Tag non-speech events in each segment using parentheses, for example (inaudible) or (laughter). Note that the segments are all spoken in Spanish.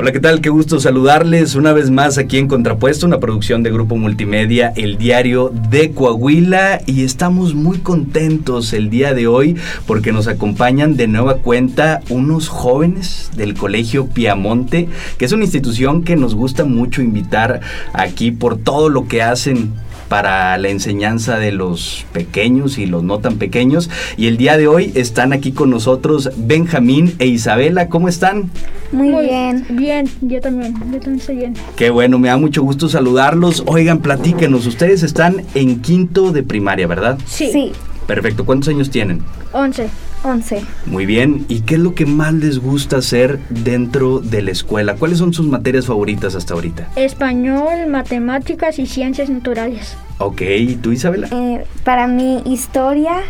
Hola, ¿qué tal? Qué gusto saludarles una vez más aquí en Contrapuesto, una producción de Grupo Multimedia, el diario de Coahuila. Y estamos muy contentos el día de hoy porque nos acompañan de nueva cuenta unos jóvenes del Colegio Piamonte, que es una institución que nos gusta mucho invitar aquí por todo lo que hacen para la enseñanza de los pequeños y los no tan pequeños. Y el día de hoy están aquí con nosotros Benjamín e Isabela. ¿Cómo están? Muy, bien. Bien, yo también, yo también estoy bien. Qué bueno, me da mucho gusto saludarlos. Oigan, platíquenos, ustedes están en quinto de primaria, ¿verdad? Sí. Perfecto, ¿cuántos años tienen? Once. 11. Muy bien, ¿y qué es lo que más les gusta hacer dentro de la escuela? ¿Cuáles son sus materias favoritas hasta ahorita? Español, matemáticas y ciencias naturales. Ok, ¿y tú Isabela? Eh, para mí, historia,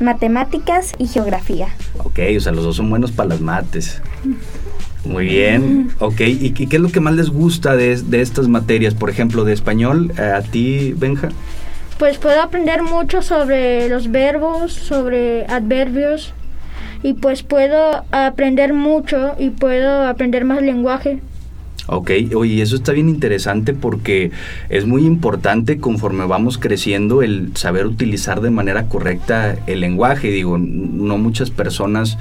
matemáticas y geografía. Ok, o sea, los dos son buenos para las mates. Muy bien, (laughs) ok. ¿Y qué qué es lo que más les gusta de, de estas materias? Por ejemplo, de español, eh, a ti, Benja. Pues puedo aprender mucho sobre los verbos, sobre adverbios y pues puedo aprender mucho y puedo aprender más lenguaje. Ok, oye, eso está bien interesante porque es muy importante conforme vamos creciendo el saber utilizar de manera correcta el lenguaje. Digo, no muchas personas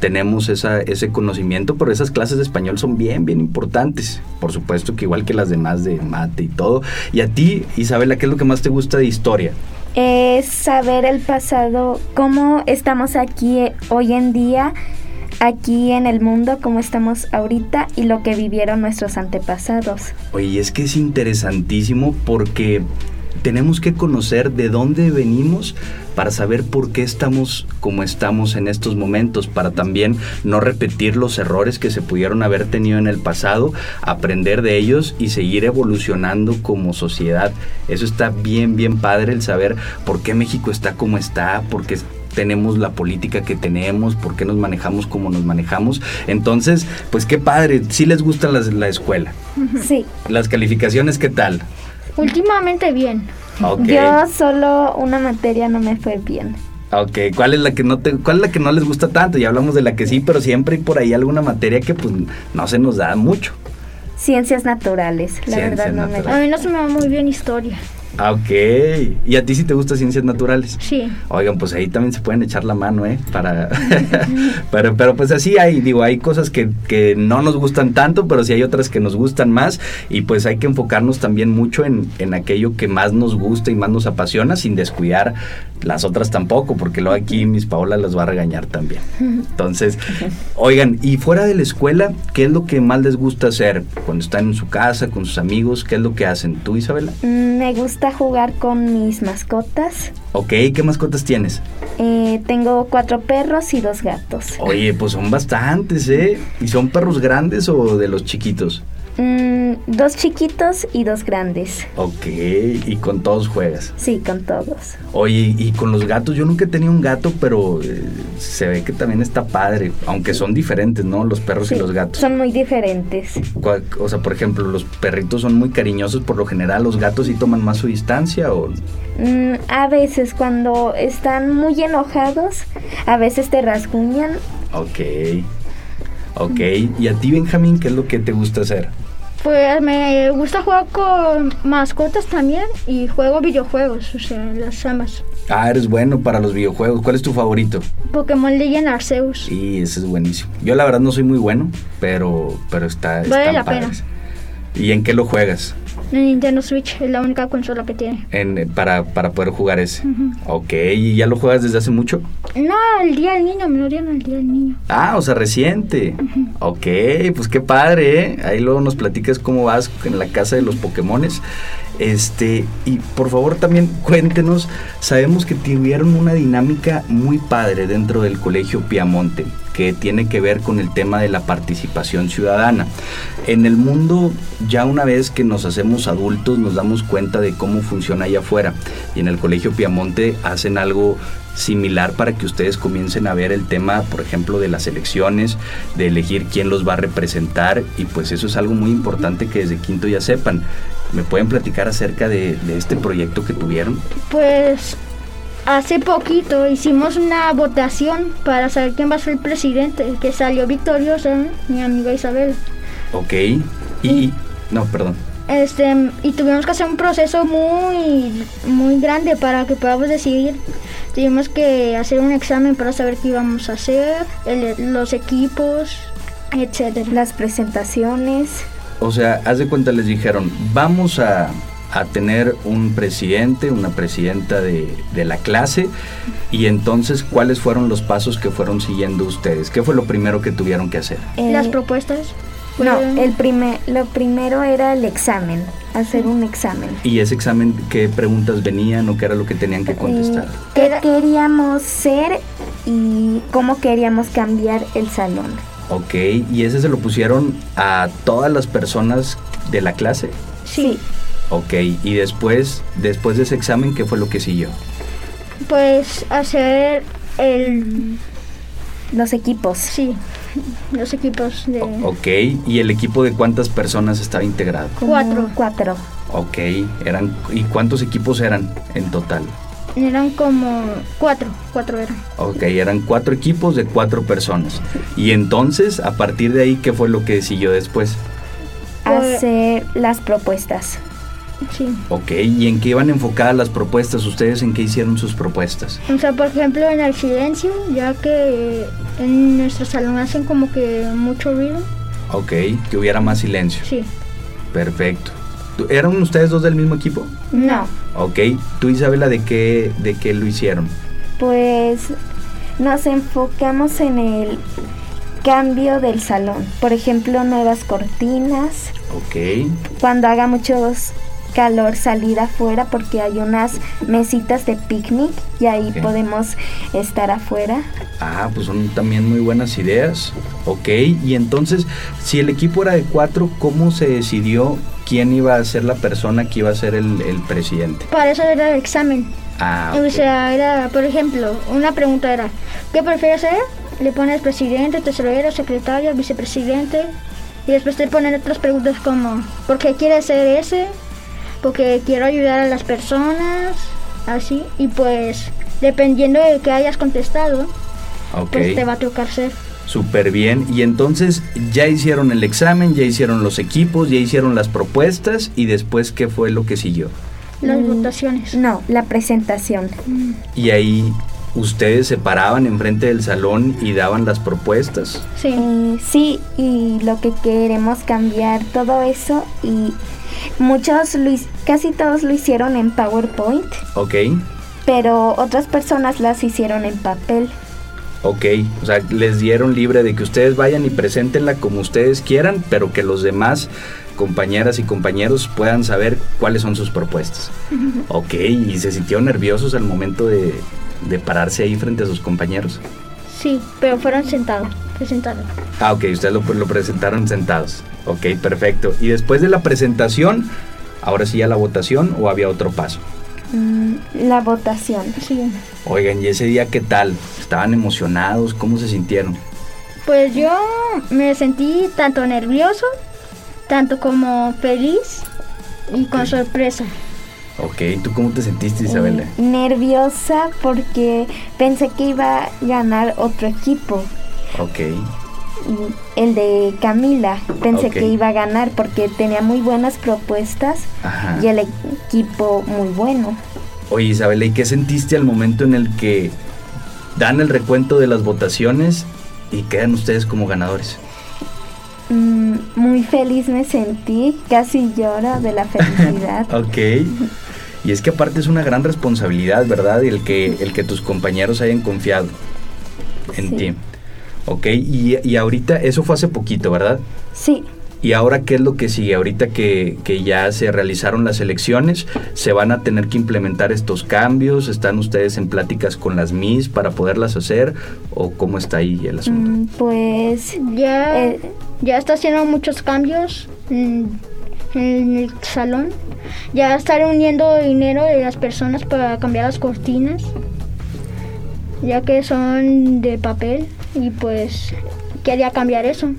tenemos esa, ese conocimiento, pero esas clases de español son bien, bien importantes. Por supuesto que igual que las demás de mate y todo. Y a ti, Isabela, ¿qué es lo que más te gusta de historia? Es saber el pasado, cómo estamos aquí eh, hoy en día, aquí en el mundo, cómo estamos ahorita y lo que vivieron nuestros antepasados. Oye, es que es interesantísimo porque tenemos que conocer de dónde venimos para saber por qué estamos como estamos en estos momentos, para también no repetir los errores que se pudieron haber tenido en el pasado, aprender de ellos y seguir evolucionando como sociedad. Eso está bien, bien padre el saber por qué México está como está, por qué tenemos la política que tenemos, por qué nos manejamos como nos manejamos. Entonces, pues qué padre, sí les gusta las- la escuela. Sí. Las calificaciones, ¿qué tal? Últimamente bien. Yo solo una materia no me fue bien. Ok, ¿cuál es la que no te, cuál es la que no les gusta tanto? Ya hablamos de la que sí, pero siempre hay por ahí alguna materia que pues no se nos da mucho. Ciencias naturales, la Ciencias verdad no naturales. A mí no se me va muy bien historia. Ah, Ok. ¿Y a ti sí te gusta ciencias naturales? Sí. Oigan, pues ahí también se pueden echar la mano, ¿eh? Para... (laughs) pero, pero pues así hay, digo, hay cosas que, que no nos gustan tanto, pero sí hay otras que nos gustan más y pues hay que enfocarnos también mucho en, en aquello que más nos gusta y más nos apasiona sin descuidar las otras tampoco, porque luego aquí Miss Paola las va a regañar también. Entonces, (laughs) oigan, y fuera de la escuela, ¿qué es lo que más les gusta hacer? Cuando están en su casa, con sus amigos, ¿qué es lo que hacen? ¿Tú, Isabela? Mm, Me gusta jugar con mis mascotas. Ok, ¿qué mascotas tienes? Eh, tengo cuatro perros y dos gatos. Oye, pues son bastantes, ¿eh? ¿Y son perros grandes o de los chiquitos? Mm, dos chiquitos y dos grandes. Ok, y con todos juegas. Sí, con todos. Oye, y con los gatos, yo nunca he tenido un gato, pero eh, se ve que también está padre, aunque son diferentes, ¿no? Los perros Sí, y los gatos. Son muy diferentes. O sea, por ejemplo, los perritos son muy cariñosos, por lo general los gatos sí toman más su distancia o... Mm, a veces cuando están muy enojados, a veces te rasguñan. Ok, ok. ¿Y a ti, Benjamín, qué es lo que te gusta hacer? Pues me gusta jugar con mascotas también y juego videojuegos, o sea, las ambas. Ah, eres bueno para los videojuegos. ¿Cuál es tu favorito? Pokémon Legend Arceus. Sí, ese es buenísimo. Yo la verdad no soy muy bueno, pero, pero está, Vale la pena. ¿Y en qué lo juegas? En Nintendo Switch es la única consola que tiene. En, eh, para, para poder jugar ese. Ujú. Ok, ¿y ya lo juegas desde hace mucho? No, el día del niño, me lo dieron el día del niño. Ah, o sea, reciente. Ok, pues qué padre, ¿eh? Ahí luego nos platicas cómo vas en la casa de los Pokémones. Este, y por favor también cuéntenos, sabemos que tuvieron una dinámica muy padre dentro del Colegio Piamonte, que tiene que ver con el tema de la participación ciudadana. En el mundo, ya una vez que nos hacemos adultos, nos damos cuenta de cómo funciona allá afuera. Y en el Colegio Piamonte hacen algo similar para que ustedes comiencen a ver el tema, por ejemplo, de las elecciones, de elegir quién los va a representar y pues eso es algo muy importante que desde quinto ya sepan. ¿Me pueden platicar acerca de, de este proyecto que tuvieron? Pues hace poquito hicimos una votación para saber quién va a ser el presidente, que salió victoriosa mi amiga Isabel. Ok. Y, no, perdón. Este, y tuvimos que hacer un proceso muy, muy grande para que podamos decidir. Tuvimos que hacer un examen para saber qué íbamos a hacer, el- los equipos, etcétera. Las presentaciones. O sea, haz de cuenta, les dijeron, vamos a, a tener un presidente, una presidenta de, de la clase, y entonces, ¿cuáles fueron los pasos que fueron siguiendo ustedes? ¿Qué fue lo primero que tuvieron que hacer? eh, Las propuestas. No, el primer, lo primero era el examen, hacer un examen. ¿Y ese examen qué preguntas venían o qué era lo que tenían que contestar? Eh, ¿Qué Era- queríamos ser y cómo queríamos cambiar el salón? Ok, ¿y ese se lo pusieron a todas las personas de la clase? Sí. Ok, y después, después de ese examen, ¿qué fue lo que siguió? Pues hacer el... Los equipos. Sí, los equipos de... O- ok, ¿y el equipo de cuántas personas estaba integrado? Cuatro. Cuatro. Ok, eran, ¿y cuántos equipos eran en total? Eran como cuatro, cuatro eran. Ok, eran cuatro equipos de cuatro personas. Y entonces, a partir de ahí, ¿qué fue lo que siguió después? Hacer las propuestas. Sí. Ok, ¿y en qué iban enfocadas las propuestas? ¿Ustedes en qué hicieron sus propuestas? O sea, por ejemplo, en el silencio, ya que en nuestro salón hacen como que mucho ruido. Ok, que hubiera más silencio. Sí. Perfecto. ¿Tú- ¿Eran ustedes dos del mismo equipo? No, Ok, tú Isabela, ¿de qué, de qué lo hicieron? pues nos enfocamos en el cambio del salón. Por ejemplo, nuevas cortinas. Ok, Cuando haga mucho calor salir afuera porque hay unas mesitas de picnic y ahí podemos estar afuera. ah, pues son también muy buenas ideas. Ok, y entonces, si el equipo era de cuatro, ¿cómo se decidió quién iba a ser la persona que iba a ser el, el presidente? Para eso era el examen. Ah, O sea, era, por ejemplo, una pregunta era, ¿qué prefieres ser? Le pones presidente, tesorero, secretario, vicepresidente. Y después te ponen otras preguntas como, ¿por qué quieres ser ese? Porque quiero ayudar a las personas, así. Y pues, dependiendo de qué hayas contestado, pues te va a tocar ser. Súper bien. Y entonces ya hicieron el examen, ya hicieron los equipos, ya hicieron las propuestas y después qué fue lo que siguió. Las Mm, votaciones. No, la presentación. Y ahí ustedes se paraban enfrente del salón y daban las propuestas. Sí. Sí, y lo que queremos cambiar, todo eso. Y muchos, lo casi todos lo hicieron en PowerPoint, Ok, pero otras personas las hicieron en papel. ok. O sea, les dieron libre de que ustedes vayan y preséntenla como ustedes quieran, pero que los demás compañeras y compañeros puedan saber cuáles son sus propuestas. (laughs) Ok, y se sintieron nerviosos al momento de, de pararse ahí frente a sus compañeros. Sí, pero fueron sentados, presentados. Ah, ok, ustedes lo, lo presentaron sentados. Ok, perfecto. Y después de la presentación, ahora sí ya la votación o había otro paso. Mm, la votación. Sí. Oigan, ¿y ese día qué tal? ¿Estaban emocionados? ¿Cómo se sintieron? Pues yo me sentí tanto nervioso, tanto como feliz y con sorpresa. Ok, ¿tú cómo te sentiste, Isabela? Eh, nerviosa porque pensé que iba a ganar otro equipo. Ok, y El de Camila. Pensé que iba a ganar porque tenía muy buenas propuestas ajá. y el equipo muy bueno. Oye, Isabela, ¿y qué sentiste al momento en el que dan el recuento de las votaciones y quedan ustedes como ganadores? Mm, muy feliz me sentí, casi lloro de la (laughs) felicidad. Ok. Y es que aparte es una gran responsabilidad, ¿verdad? El que, el que tus compañeros hayan confiado en Sí. ti. Ok, y, y ahorita, eso fue hace poquito, ¿verdad? Sí, Y ahora, ¿qué es lo que sigue? Ahorita que, que ya se realizaron las elecciones, ¿se van a tener que implementar estos cambios? ¿Están ustedes en pláticas con las MIS para poderlas hacer? ¿O cómo está ahí el asunto? mm, pues Ya, Eh. ya está haciendo muchos cambios en, el salón. Ya está reuniendo dinero de las personas para cambiar las cortinas, ya que son de papel y pues quería cambiar eso.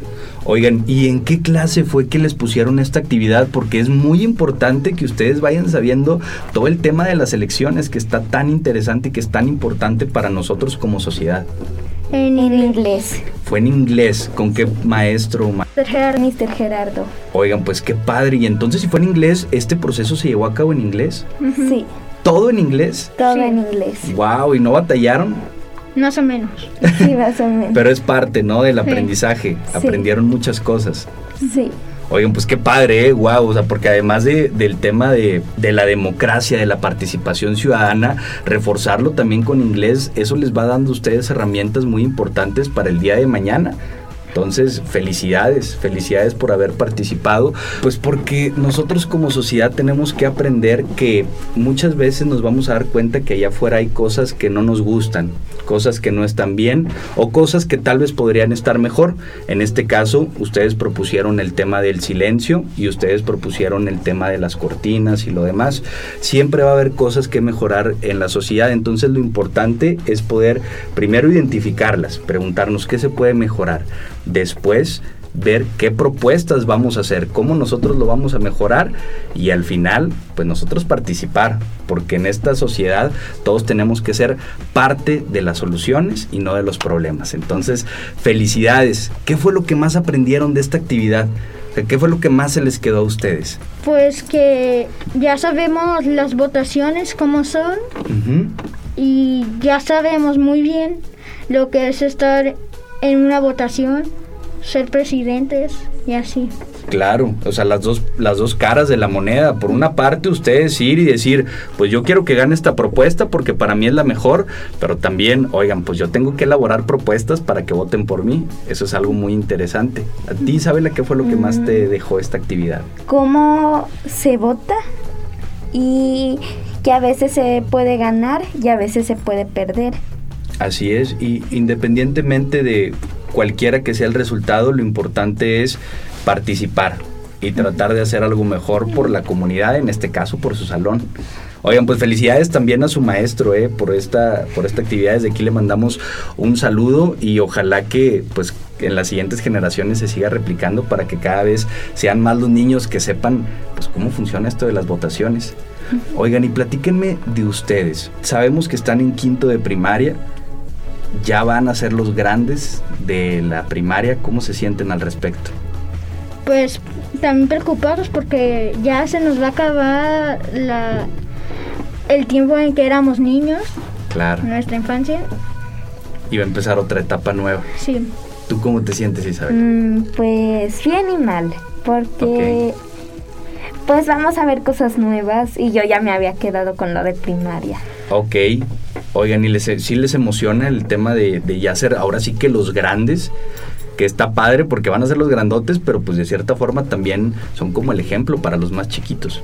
Oigan, ¿y en qué clase fue que les pusieron esta actividad? Porque es muy importante que ustedes vayan sabiendo todo el tema de las elecciones que está tan interesante y que es tan importante para nosotros como sociedad. En en inglés. Fue en inglés. ¿Con qué maestro? ma- Mr. Gerardo. Oigan, pues qué padre. Y entonces, si fue en inglés, ¿este proceso se llevó a cabo en inglés? Sí, ¿Todo en inglés? todo Sí. en inglés. ¡Wow! ¿Y no batallaron? Más o menos. Sí, más o menos. Pero es parte, ¿no? Del Sí. aprendizaje. Aprendieron muchas cosas. Sí. Oigan, pues qué padre, ¿eh? Wow, o sea, porque además de, del tema de, de la democracia, de la participación ciudadana, reforzarlo también con inglés, eso les va dando a ustedes herramientas muy importantes para el día de mañana. Entonces, felicidades, felicidades por haber participado, pues porque nosotros como sociedad tenemos que aprender que muchas veces nos vamos a dar cuenta que allá afuera hay cosas que no nos gustan, cosas que no están bien o cosas que tal vez podrían estar mejor. En este caso, ustedes propusieron el tema del silencio y ustedes propusieron el tema de las cortinas y lo demás. Siempre va a haber cosas que mejorar en la sociedad, entonces lo importante es poder primero identificarlas, preguntarnos qué se puede mejorar, después ver qué propuestas vamos a hacer, cómo nosotros lo vamos a mejorar y al final, pues nosotros participar, porque en esta sociedad todos tenemos que ser parte de las soluciones y no de los problemas. Entonces, felicidades. ¿Qué fue lo que más aprendieron de esta actividad? ¿Qué fue lo que más se les quedó a ustedes? Pues que ya sabemos las votaciones cómo son y ya sabemos muy bien lo que es estar en una votación, ser presidentes y así. Claro, o sea, las dos, las dos caras de la moneda. Por una parte, ustedes ir y decir, pues yo quiero que gane esta propuesta porque para mí es la mejor, pero también, oigan, pues yo tengo que elaborar propuestas para que voten por mí. Eso es algo muy interesante. ¿A ti, Isabela, qué fue lo que más te dejó esta actividad? cómo se vota y que a veces se puede ganar y a veces se puede perder. Así es, y independientemente de cualquiera que sea el resultado, lo importante es participar y tratar de hacer algo mejor por la comunidad, en este caso por su salón. Oigan, pues felicidades también a su maestro eh, por esta por esta actividad. Desde aquí le mandamos un saludo y ojalá que pues en las siguientes generaciones se siga replicando para que cada vez sean más los niños que sepan pues cómo funciona esto de las votaciones. Oigan, y platíquenme de ustedes. Sabemos que están en quinto de primaria, ya van a ser los grandes de la primaria. ¿Cómo se sienten al respecto? Pues también preocupados porque ya se nos va a acabar la, el tiempo en que éramos niños, Claro. nuestra infancia. Y va a empezar otra etapa nueva. Sí. ¿Tú cómo te sientes, Isabel? Mm, pues bien y mal, porque pues vamos a ver cosas nuevas y yo ya me había quedado con lo de primaria. Ok. Oigan, ¿y les, sí les emociona el tema de, de ya ser ahora sí que los grandes? Que está padre porque van a ser los grandotes, pero pues de cierta forma también son como el ejemplo para los más chiquitos.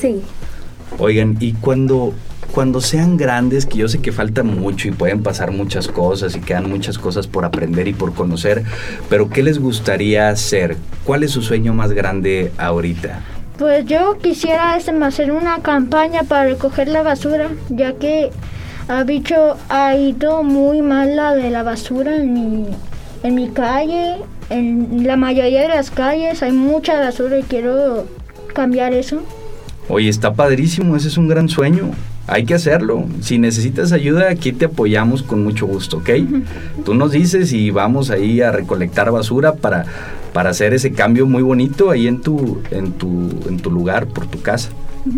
Sí. Oigan, y cuando, cuando sean grandes, que yo sé que falta mucho y pueden pasar muchas cosas y quedan muchas cosas por aprender y por conocer, pero ¿qué les gustaría hacer? ¿Cuál es su sueño más grande ahorita? Pues yo quisiera hacer una campaña para recoger la basura, ya que ha dicho ha ido muy mal la de la basura en mi, en mi calle, en la mayoría de las calles hay mucha basura y quiero cambiar eso. Oye, está padrísimo, ese es un gran sueño. Hay que hacerlo. Si necesitas ayuda, aquí te apoyamos con mucho gusto, ¿ok? Tú nos dices y vamos ahí a recolectar basura para, para hacer ese cambio muy bonito ahí en tu, en tu, en tu lugar, por tu casa.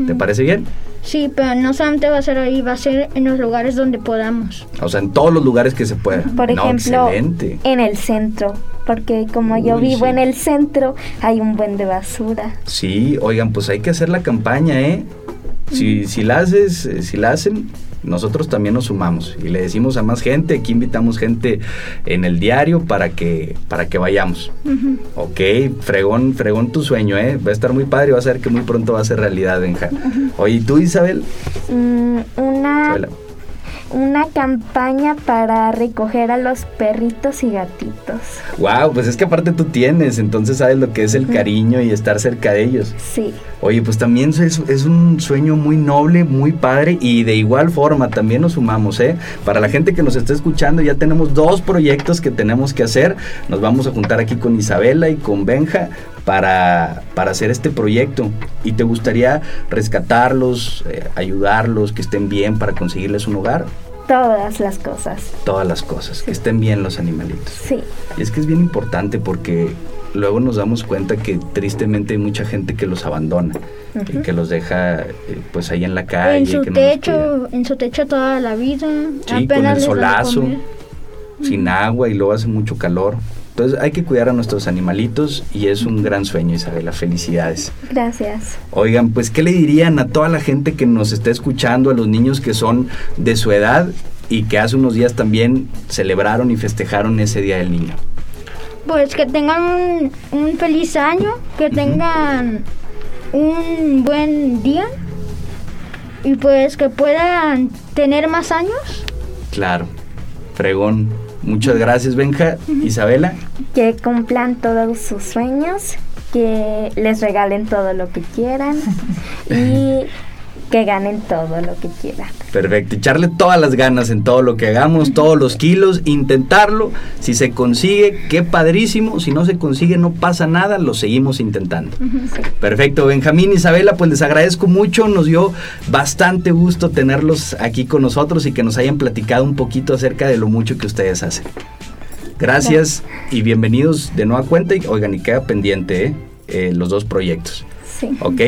¿Te parece bien? Sí, pero no solamente va a ser ahí, va a ser en los lugares donde podamos. O sea, en todos los lugares que se pueda. Por No, ejemplo, excelente. en el centro, porque como yo vivo sí. en el centro, hay un buen de basura. Sí, oigan, pues hay que hacer la campaña, ¿eh? Si, si la haces, eh, si la hacen, nosotros también nos sumamos y le decimos a más gente, aquí invitamos gente en el diario para que, para que vayamos. Ok, fregón, fregón tu sueño, ¿eh? Va a estar muy padre y va a ser que muy pronto va a ser realidad, Benja. Oye, ¿y tú, Isabel? Mm, una, Isabela. Una campaña para recoger a los perritos y gatitos. Wow, pues es que aparte tú tienes, entonces sabes lo que es el cariño y estar cerca de ellos. Sí. Oye, pues también es, es un sueño muy noble, muy padre y de igual forma también nos sumamos, ¿eh? Para la gente que nos está escuchando ya tenemos dos proyectos que tenemos que hacer. Nos vamos a juntar aquí con Isabela y con Benja para, para hacer este proyecto. ¿Y te gustaría rescatarlos, eh, ayudarlos, que estén bien para conseguirles un hogar? todas las cosas. Todas las cosas, que estén bien los animalitos. Sí. Y es que es bien importante porque luego nos damos cuenta que tristemente hay mucha gente que los abandona y que los deja eh, pues ahí en la calle. en su que no techo, en su techo toda la vida. Sí, con el apenas da de solazo, sin agua y luego hace mucho calor. Entonces hay que cuidar a nuestros animalitos y es un gran sueño, Isabela. Felicidades. Gracias. Oigan, pues, ¿qué le dirían a toda la gente que nos está escuchando, a los niños que son de su edad y que hace unos días también celebraron y festejaron ese Día del Niño? Pues que tengan un, un feliz año, que tengan un buen día y pues que puedan tener más años. Claro, fregón. Muchas gracias, Benja. Isabela, Que cumplan todos sus sueños, que les regalen todo lo que quieran (laughs) y que ganen todo lo que quieran. perfecto. Echarle todas las ganas en todo lo que hagamos, todos los kilos, intentarlo. Si se consigue, qué padrísimo. Si no se consigue, no pasa nada, lo seguimos intentando. Perfecto, Benjamín, Isabela, pues les agradezco mucho, nos dio bastante gusto tenerlos aquí con nosotros y que nos hayan platicado un poquito acerca de lo mucho que ustedes hacen. Gracias y bienvenidos de nueva cuenta y oigan, y queda pendiente ¿eh? Eh, los dos proyectos. Sí. ¿Ok?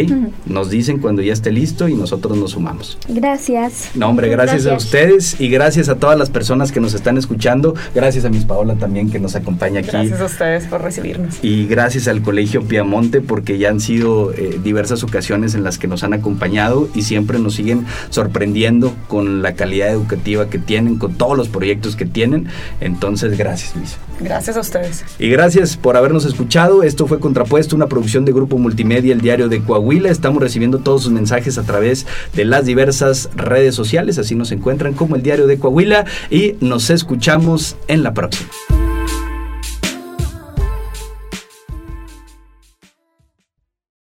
Nos dicen cuando ya esté listo y nosotros nos sumamos. Gracias. No, hombre, gracias, a ustedes y gracias a todas las personas que nos están escuchando. Gracias a Miss Paola también que nos acompaña aquí. Gracias a ustedes por recibirnos. Y gracias al Colegio Piamonte porque ya han sido eh, diversas ocasiones en las que nos han acompañado y siempre nos siguen sorprendiendo con la calidad educativa que tienen, con todos los proyectos que tienen. Entonces, gracias, Miss. Gracias a ustedes. Y gracias por habernos escuchado. Esto fue Contrapuesto, una producción de Grupo Multimedia, el diario de Coahuila. Estamos recibiendo todos sus mensajes a través de las diversas redes sociales. Así nos encuentran como el diario de Coahuila y nos escuchamos en la próxima.